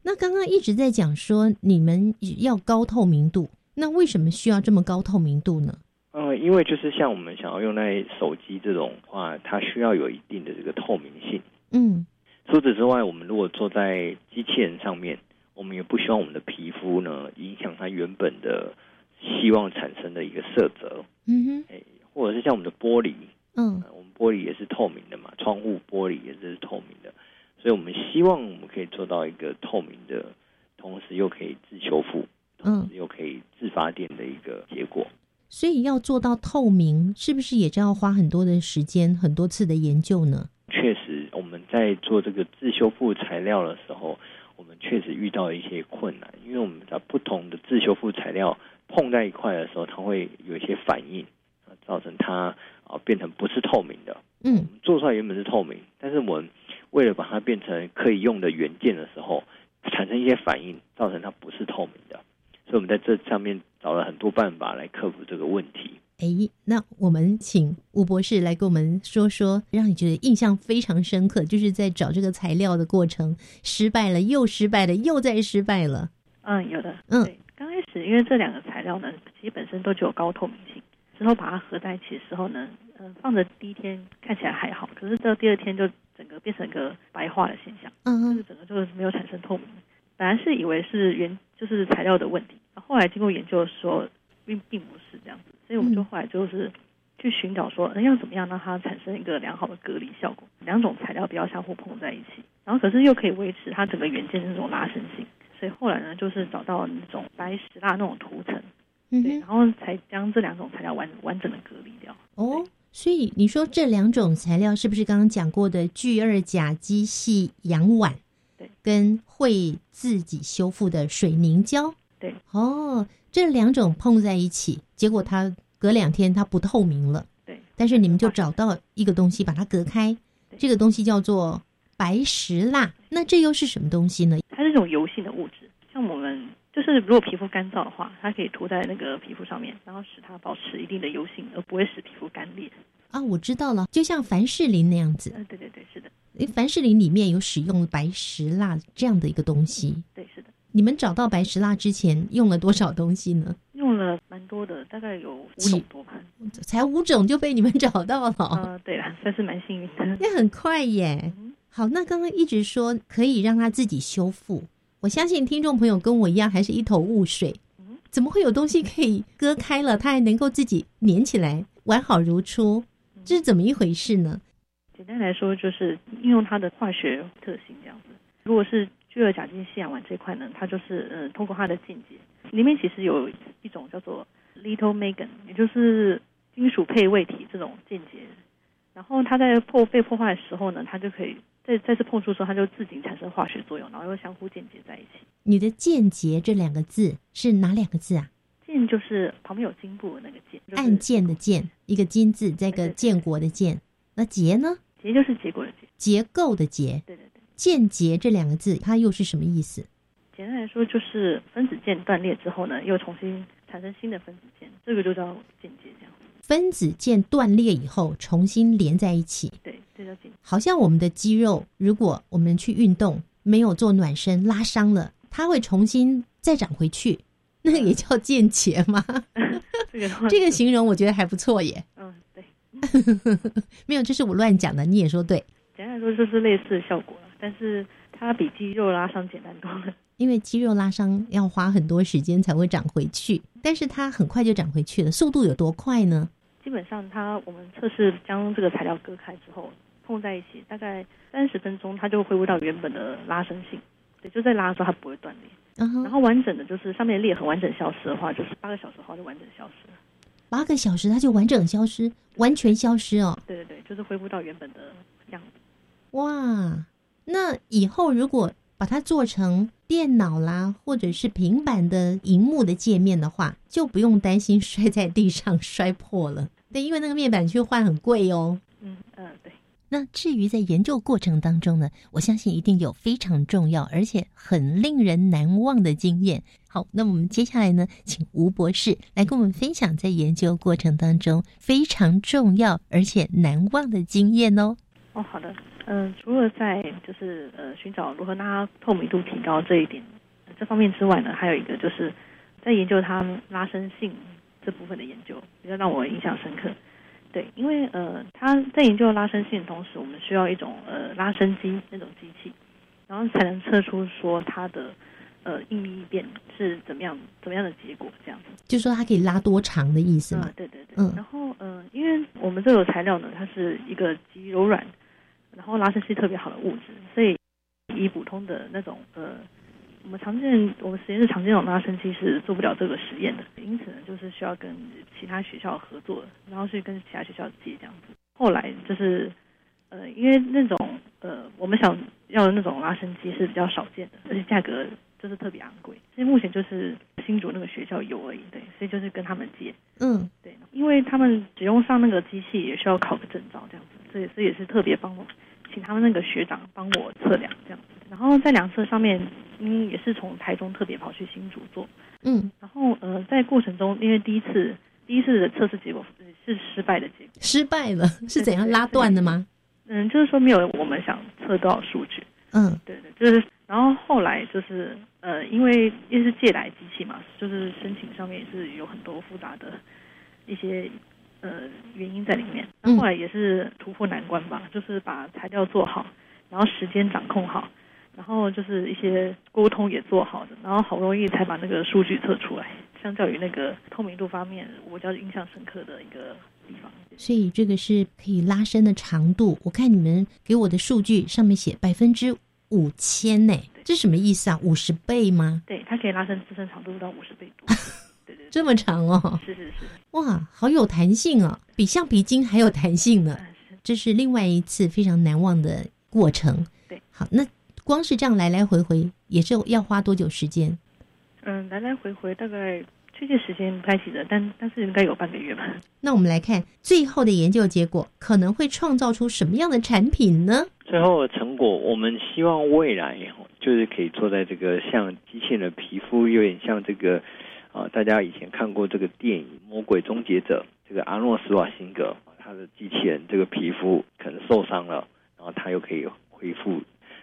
那刚刚一直在讲说你们要高透明度，那为什么需要这么高透明度呢？呃，因为就是像我们想要用在手机这种话，它需要有一定的这个透明性。嗯。除此之外，我们如果坐在机器人上面。我们也不希望我们的皮肤呢影响它原本的希望产生的一个色泽，嗯哼，哎，或者是像我们的玻璃，嗯，我们玻璃也是透明的嘛，窗户玻璃也是透明的，所以我们希望我们可以做到一个透明的，同时又可以自修复，嗯，又可以自发电的一个结果。所以要做到透明，是不是也就要花很多的时间、很多次的研究呢？确实，在做这个自修复材料的时候。我们确实遇到一些困难，因为我们在不同的自修复材料碰在一块的时候，它会有一些反应，造成它啊变成不是透明的。嗯，做出来原本是透明，但是我们为了把它变成可以用的元件的时候，产生一些反应，造成它不是透明的。所以我们在这上面找了很多办法来克服这个问题。哎，那我们请吴博士来跟我们说说，让你觉得印象非常深刻，就是在找这个材料的过程，失败了又失败了，又再失败了。嗯，有的。嗯，对，刚开始因为这两个材料呢，其实本身都具有高透明性，之后把它合在一起的时候呢，嗯，放着第一天看起来还好，可是到第二天就整个变成一个白化的现象，嗯就是整个就是没有产生透明。本来是以为是原就是材料的问题，后来经过研究说，并并不是这样子。所以我们就后来就是去寻找说，要怎么样让它产生一个良好的隔离效果，两种材料不要相互碰在一起，然后可是又可以维持它整个元件的那种拉伸性。所以后来呢，就是找到那种白石蜡那种涂层，对，然后才将这两种材料完完整的隔离掉。哦，所以你说这两种材料是不是刚刚讲过的聚二甲基系氧烷？对，跟会自己修复的水凝胶？对，哦。这两种碰在一起，结果它隔两天它不透明了。对，但是你们就找到一个东西把它隔开，这个东西叫做白石蜡。那这又是什么东西呢？它是一种油性的物质，像我们就是如果皮肤干燥的话，它可以涂在那个皮肤上面，然后使它保持一定的油性，而不会使皮肤干裂。啊，我知道了，就像凡士林那样子。嗯，对对对，是的。凡士林里面有使用白石蜡这样的一个东西。对，是的。你们找到白石蜡之前用了多少东西呢？用了蛮多的，大概有五种多吧。才五种就被你们找到了。呃，对了，算是蛮幸运的。那很快耶。好，那刚刚一直说可以让它自己修复，我相信听众朋友跟我一样还是一头雾水，怎么会有东西可以割开了，它还能够自己粘起来，完好如初？这是怎么一回事呢？简单来说，就是运用它的化学特性这样子。如果是聚二甲基酰胺这块呢，它就是呃通过它的键结，里面其实有一种叫做 little megan，也就是金属配位体这种键结，然后它在破被破坏的时候呢，它就可以再再次碰触的时候，它就自己产生化学作用，然后又相互键结在一起。你的“键结”这两个字是哪两个字啊？键就是旁边有金部的那个键，按键的键，一个金字，再一个建国的建。那结呢？结就是结果的结，结构的结。对对对。键结这两个字，它又是什么意思？简单来说，就是分子键断裂之后呢，又重新产生新的分子键，这个就叫间接。这样。分子键断裂以后，重新连在一起。对，这叫间接。好像我们的肌肉，如果我们去运动，没有做暖身，拉伤了，它会重新再长回去，那个也叫间接吗？这个这个形容我觉得还不错耶。嗯，对。没有，这是我乱讲的，你也说对。简单来说，就是类似的效果了，但是它比肌肉拉伤简单多了。因为肌肉拉伤要花很多时间才会长回去，但是它很快就长回去了，速度有多快呢？基本上，它我们测试将这个材料割开之后碰在一起，大概三十分钟，它就恢复到原本的拉伸性。对，就在拉的时候它不会断裂。嗯然后完整的就是上面裂痕完整消失的话，就是八个小时后就完整消失了。八个小时它就完整消失，完全消失哦。对对对，就是恢复到原本的样子。哇，那以后如果把它做成电脑啦，或者是平板的荧幕的界面的话，就不用担心摔在地上摔破了。对，因为那个面板去换很贵哦。嗯嗯，对。那至于在研究过程当中呢，我相信一定有非常重要而且很令人难忘的经验。好，那我们接下来呢，请吴博士来跟我们分享在研究过程当中非常重要而且难忘的经验哦。哦，好的。嗯，除了在就是呃寻找如何让它透明度提高这一点这方面之外呢，还有一个就是在研究它拉伸性这部分的研究，比较让我印象深刻。对，因为呃它在研究拉伸性的同时，我们需要一种呃拉伸机那种机器，然后才能测出说它的呃应力异变是怎么样怎么样的结果这样子。就说它可以拉多长的意思嘛？对对对。嗯。然后呃，因为我们这个材料呢，它是一个极柔软。然后拉伸是特别好的物质，所以以普通的那种呃，我们常见我们实验室常见那种拉伸器是做不了这个实验的，因此呢，就是需要跟其他学校合作，然后去跟其他学校借这样子。后来就是呃，因为那种呃，我们想要的那种拉伸机是比较少见的，而且价格就是特别昂贵，所以目前就是新竹那个学校有而已，对，所以就是跟他们借。嗯，对，因为他们只用上那个机器也需要考个证照这样子，所以这也是特别帮我。请他们那个学长帮我测量这样子，然后在量测上面，嗯，也是从台中特别跑去新竹做，嗯，然后呃，在过程中，因为第一次第一次的测试结果是失败的结果，失败了是怎样拉断的吗？嗯，就是说没有我们想测到数据，嗯，对对，就是，然后后来就是呃，因为因为是借来机器嘛，就是申请上面也是有很多复杂的一些。呃，原因在里面。那后来也是突破难关吧，就是把材料做好，然后时间掌控好，然后就是一些沟通也做好的，然后好不容易才把那个数据测出来。相较于那个透明度方面，我比较印象深刻的一个地方。所以这个是可以拉伸的长度。我看你们给我的数据上面写百分之五千呢，这什么意思啊？五十倍吗？对，它可以拉伸自身长度到五十倍多。对对，这么长哦！是是是，哇，好有弹性哦，比橡皮筋还有弹性呢。这是另外一次非常难忘的过程。对，好，那光是这样来来回回，也是要花多久时间？嗯，来来回回大概确切时间不太记得，但但是应该有半个月吧。那我们来看最后的研究结果，可能会创造出什么样的产品呢？最后的成果，我们希望未来就是可以坐在这个像机器人的皮肤，有点像这个。啊，大家以前看过这个电影《魔鬼终结者》，这个阿诺斯瓦辛格，他的机器人这个皮肤可能受伤了，然后他又可以恢复。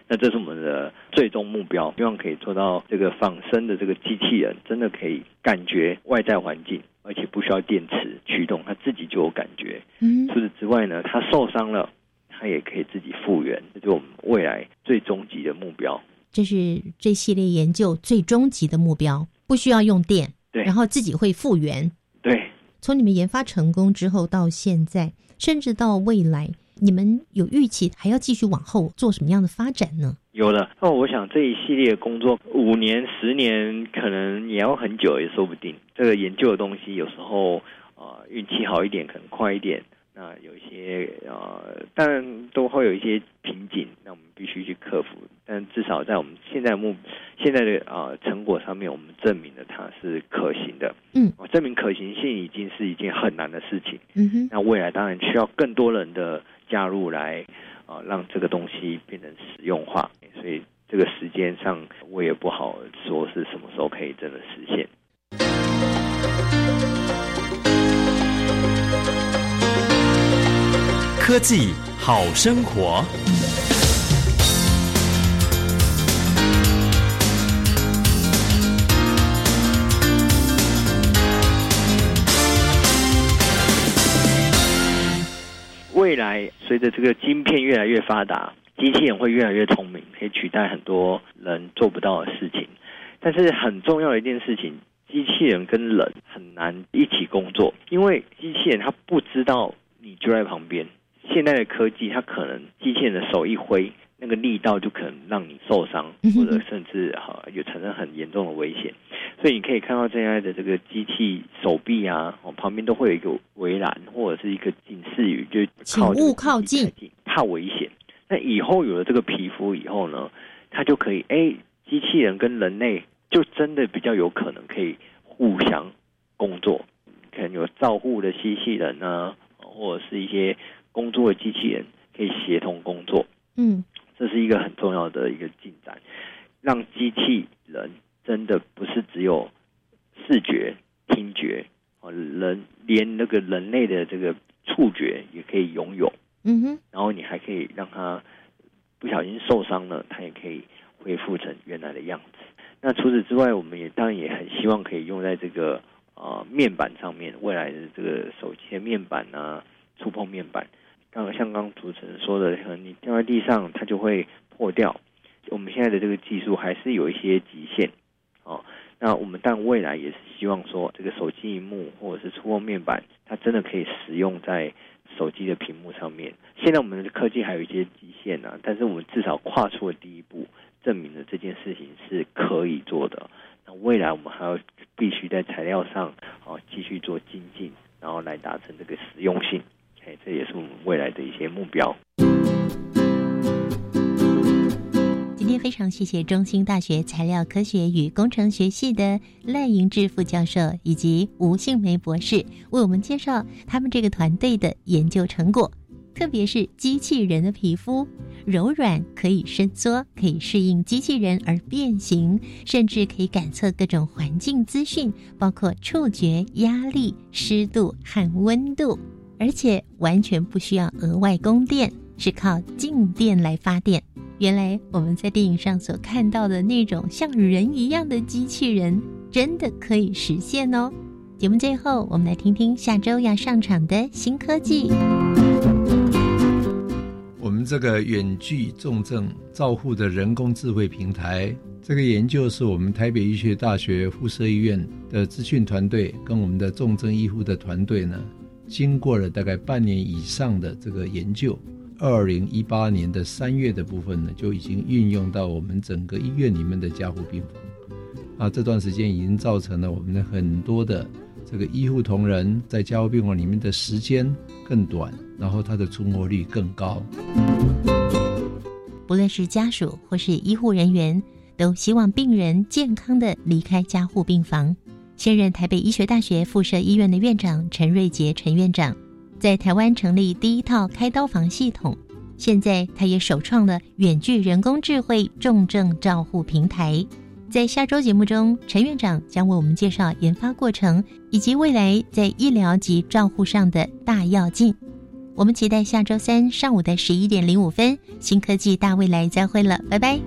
那这是我们的最终目标，希望可以做到这个仿生的这个机器人，真的可以感觉外在环境，而且不需要电池驱动，它自己就有感觉。嗯，除此之外呢，它受伤了，它也可以自己复原，这就是我们未来最终极的目标。这是这系列研究最终极的目标，不需要用电，对，然后自己会复原。对，从你们研发成功之后到现在，甚至到未来，你们有预期还要继续往后做什么样的发展呢？有了，那我想这一系列工作五年、十年，可能也要很久也说不定。这个研究的东西有时候呃运气好一点，可能快一点。那有一些呃，当然都会有一些瓶颈，那我们必须去克服。但至少在我们现在目现在的啊成果上面，我们证明了它是可行的。嗯，证明可行性已经是一件很难的事情。嗯哼，那未来当然需要更多人的加入来啊，让这个东西变成实用化。所以这个时间上我也不好说是什么时候可以真的实现。科技好生活。未来随着这个晶片越来越发达，机器人会越来越聪明，可以取代很多人做不到的事情。但是很重要的一件事情，机器人跟人很难一起工作，因为机器人它不知道你就在旁边。现在的科技，它可能机器人的手一挥，那个力道就可能让你受伤，或者甚至哈有产生很严重的危险。所以你可以看到现在的这个机器手臂啊，哦旁边都会有一个围栏或者是一个警示语，就请勿靠近，怕危险。那以后有了这个皮肤以后呢，它就可以哎，机器人跟人类就真的比较有可能可以互相工作，可能有照护的机器人呢，或者是一些。工作的机器人可以协同工作，嗯，这是一个很重要的一个进展，让机器人真的不是只有视觉、听觉，哦，人连那个人类的这个触觉也可以拥有，嗯哼，然后你还可以让它不小心受伤了，它也可以恢复成原来的样子。那除此之外，我们也当然也很希望可以用在这个呃面板上面，未来的这个手机的面板啊，触碰面板。刚像刚主持人说的，你掉在地上它就会破掉。我们现在的这个技术还是有一些极限哦。那我们但未来也是希望说，这个手机荧幕或者是触控面板，它真的可以使用在手机的屏幕上面。现在我们的科技还有一些极限呢，但是我们至少跨出了第一步，证明了这件事情是可以做的。那未来我们还要必须在材料上哦继续做精进，然后来达成这个实用性。哎，这也是我们未来的一些目标。今天非常谢谢中兴大学材料科学与工程学系的赖银志副教授以及吴杏梅博士为我们介绍他们这个团队的研究成果，特别是机器人的皮肤柔软，可以伸缩，可以适应机器人而变形，甚至可以感测各种环境资讯，包括触觉、压力、湿度和温度。而且完全不需要额外供电，是靠静电来发电。原来我们在电影上所看到的那种像人一样的机器人，真的可以实现哦。节目最后，我们来听听下周要上场的新科技。我们这个远距重症照护的人工智慧平台，这个研究是我们台北医学大学附设医院的资讯团队跟我们的重症医护的团队呢。经过了大概半年以上的这个研究，二零一八年的三月的部分呢，就已经运用到我们整个医院里面的加护病房。啊，这段时间已经造成了我们的很多的这个医护同仁在加护病房里面的时间更短，然后他的存活率更高。不论是家属或是医护人员，都希望病人健康的离开加护病房。现任台北医学大学附设医院的院长陈瑞杰陈院长，在台湾成立第一套开刀房系统。现在他也首创了远距人工智慧重症照护平台。在下周节目中，陈院长将为我们介绍研发过程以及未来在医疗及照护上的大要进。我们期待下周三上午的十一点零五分，新科技大未来再会了，拜拜。